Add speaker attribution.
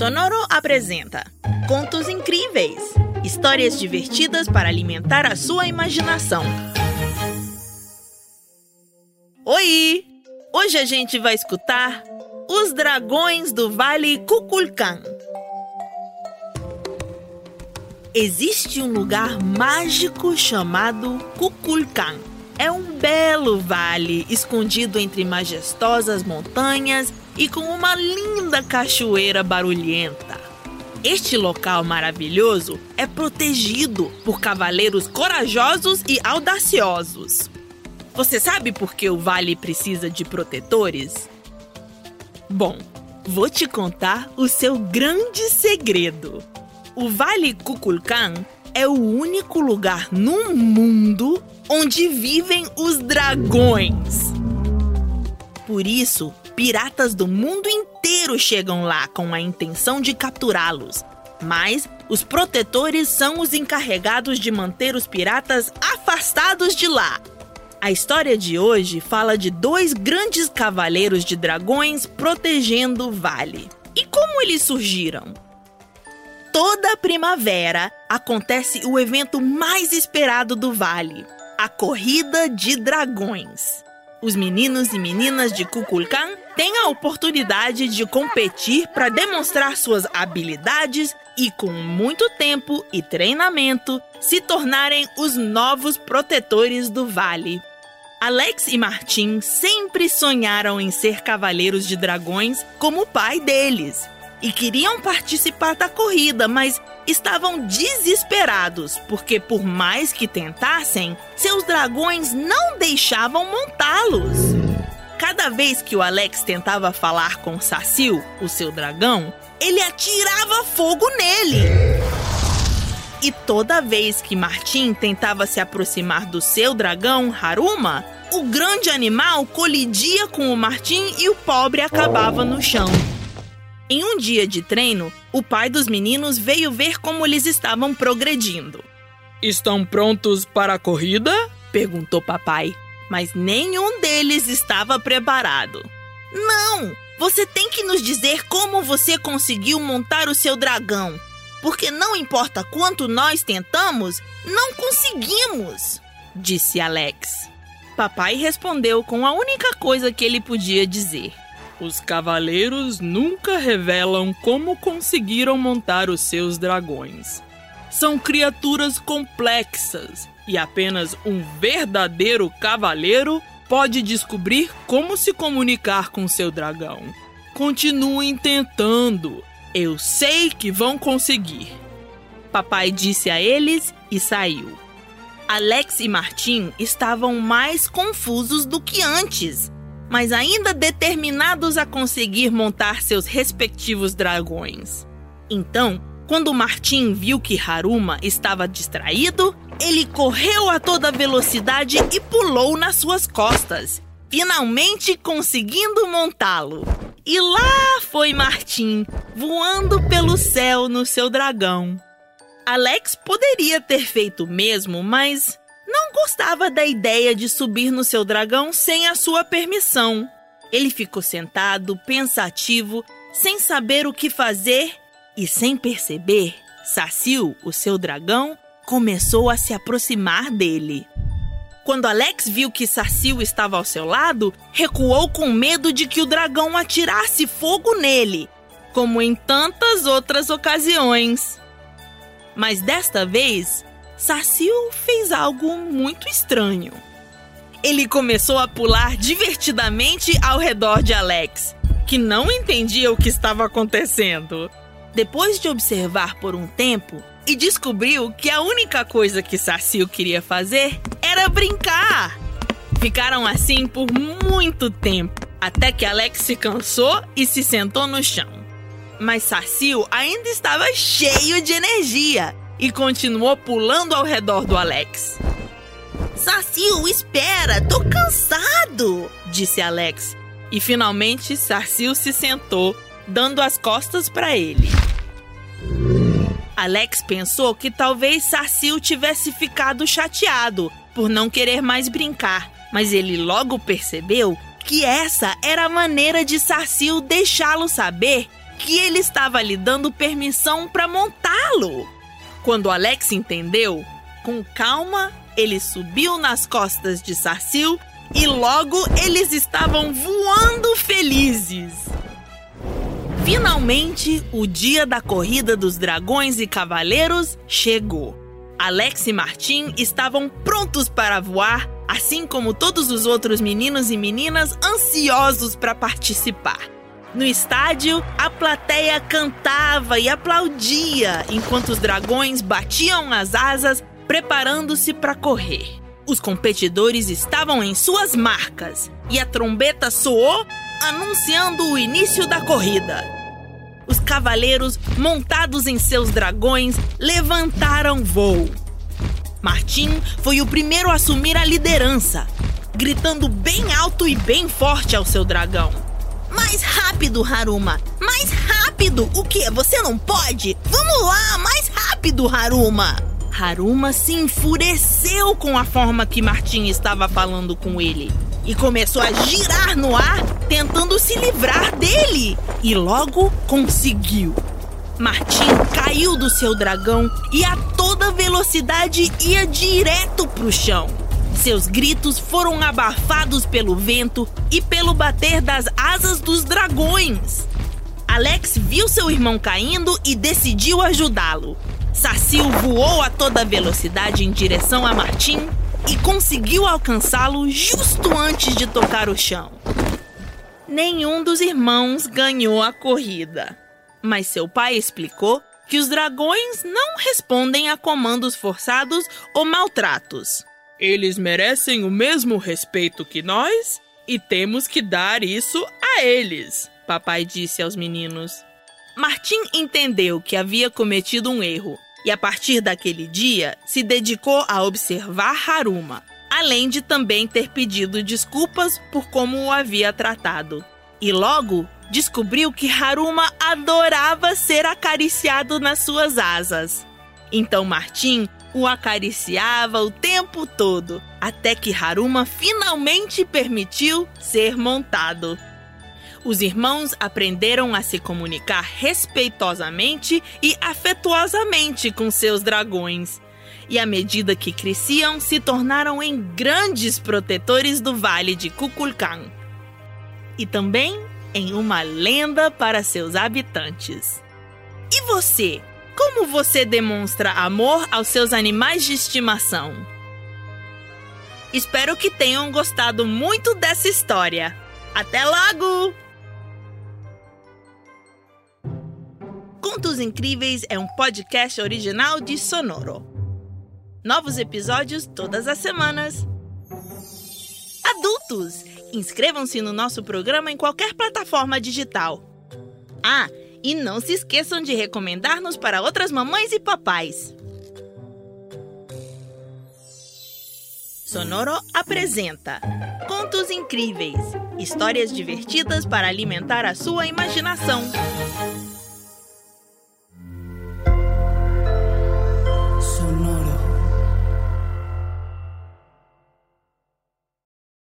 Speaker 1: Sonoro apresenta Contos Incríveis histórias divertidas para alimentar a sua imaginação. Oi! Hoje a gente vai escutar Os Dragões do Vale Kukulkan. Existe um lugar mágico chamado Kukulkan. É um belo vale escondido entre majestosas montanhas e com uma linda cachoeira barulhenta. Este local maravilhoso é protegido por cavaleiros corajosos e audaciosos. Você sabe por que o vale precisa de protetores? Bom, vou te contar o seu grande segredo. O Vale Kukulkan é o único lugar no mundo onde vivem os dragões. Por isso, piratas do mundo inteiro chegam lá com a intenção de capturá-los. Mas os protetores são os encarregados de manter os piratas afastados de lá. A história de hoje fala de dois grandes cavaleiros de dragões protegendo o vale. E como eles surgiram? Toda primavera acontece o evento mais esperado do vale, a Corrida de Dragões. Os meninos e meninas de Kukulkan têm a oportunidade de competir para demonstrar suas habilidades e, com muito tempo e treinamento, se tornarem os novos protetores do vale. Alex e Martin sempre sonharam em ser cavaleiros de dragões como o pai deles e queriam participar da corrida, mas estavam desesperados porque, por mais que tentassem, seus dragões não deixavam montá-los. Cada vez que o Alex tentava falar com Sacil, o seu dragão, ele atirava fogo nele. E toda vez que Martin tentava se aproximar do seu dragão, Haruma, o grande animal colidia com o Martin e o pobre acabava no chão. Em um dia de treino, o pai dos meninos veio ver como eles estavam progredindo.
Speaker 2: Estão prontos para a corrida?
Speaker 1: perguntou papai. Mas nenhum deles estava preparado. Não! Você tem que nos dizer como você conseguiu montar o seu dragão. Porque não importa quanto nós tentamos, não conseguimos, disse Alex. Papai respondeu com a única coisa que ele podia dizer.
Speaker 2: Os cavaleiros nunca revelam como conseguiram montar os seus dragões. São criaturas complexas e apenas um verdadeiro cavaleiro pode descobrir como se comunicar com seu dragão. Continuem tentando. Eu sei que vão conseguir.
Speaker 1: Papai disse a eles e saiu. Alex e Martim estavam mais confusos do que antes mas ainda determinados a conseguir montar seus respectivos dragões. Então, quando Martin viu que Haruma estava distraído, ele correu a toda velocidade e pulou nas suas costas, finalmente conseguindo montá-lo. E lá foi Martin, voando pelo céu no seu dragão. Alex poderia ter feito o mesmo, mas não gostava da ideia de subir no seu dragão sem a sua permissão. Ele ficou sentado, pensativo, sem saber o que fazer e sem perceber, Sacil, o seu dragão, começou a se aproximar dele. Quando Alex viu que Sacil estava ao seu lado, recuou com medo de que o dragão atirasse fogo nele, como em tantas outras ocasiões. Mas desta vez, Sacil fez algo muito estranho. Ele começou a pular divertidamente ao redor de Alex, que não entendia o que estava acontecendo. Depois de observar por um tempo, e descobriu que a única coisa que Sacil queria fazer era brincar. Ficaram assim por muito tempo, até que Alex se cansou e se sentou no chão. Mas Sacil ainda estava cheio de energia e continuou pulando ao redor do Alex.
Speaker 3: Sarcil, espera, tô cansado,
Speaker 1: disse Alex. E finalmente Sarcil se sentou, dando as costas para ele. Alex pensou que talvez Sarcil tivesse ficado chateado por não querer mais brincar, mas ele logo percebeu que essa era a maneira de Sarcil deixá-lo saber que ele estava lhe dando permissão para montá-lo. Quando Alex entendeu, com calma, ele subiu nas costas de Sarsil e logo eles estavam voando felizes. Finalmente, o dia da corrida dos dragões e cavaleiros chegou. Alex e Martim estavam prontos para voar, assim como todos os outros meninos e meninas ansiosos para participar. No estádio, a plateia cantava e aplaudia enquanto os dragões batiam as asas, preparando-se para correr. Os competidores estavam em suas marcas e a trombeta soou, anunciando o início da corrida. Os cavaleiros, montados em seus dragões, levantaram voo. Martim foi o primeiro a assumir a liderança, gritando bem alto e bem forte ao seu dragão.
Speaker 3: Mais rápido, Haruma! Mais rápido! O que? Você não pode? Vamos lá, mais rápido, Haruma!
Speaker 1: Haruma se enfureceu com a forma que Martim estava falando com ele e começou a girar no ar, tentando se livrar dele. E logo conseguiu. Martim caiu do seu dragão e a toda velocidade ia direto pro chão. Seus gritos foram abafados pelo vento e pelo bater das asas dos dragões. Alex viu seu irmão caindo e decidiu ajudá-lo. Sacil voou a toda velocidade em direção a Martim e conseguiu alcançá-lo justo antes de tocar o chão. Nenhum dos irmãos ganhou a corrida, mas seu pai explicou que os dragões não respondem a comandos forçados ou maltratos.
Speaker 2: Eles merecem o mesmo respeito que nós e temos que dar isso a eles, papai disse aos meninos.
Speaker 1: Martim entendeu que havia cometido um erro e, a partir daquele dia, se dedicou a observar Haruma, além de também ter pedido desculpas por como o havia tratado. E logo descobriu que Haruma adorava ser acariciado nas suas asas. Então Martim o acariciava o tempo todo, até que Haruma finalmente permitiu ser montado. Os irmãos aprenderam a se comunicar respeitosamente e afetuosamente com seus dragões. E à medida que cresciam, se tornaram em grandes protetores do Vale de Kukulkan. E também em uma lenda para seus habitantes. E você? Como você demonstra amor aos seus animais de estimação? Espero que tenham gostado muito dessa história. Até logo! Contos Incríveis é um podcast original de Sonoro. Novos episódios todas as semanas. Adultos, inscrevam-se no nosso programa em qualquer plataforma digital. Ah, e não se esqueçam de recomendar-nos para outras mamães e papais. Sonoro apresenta Contos Incríveis histórias divertidas para alimentar a sua imaginação.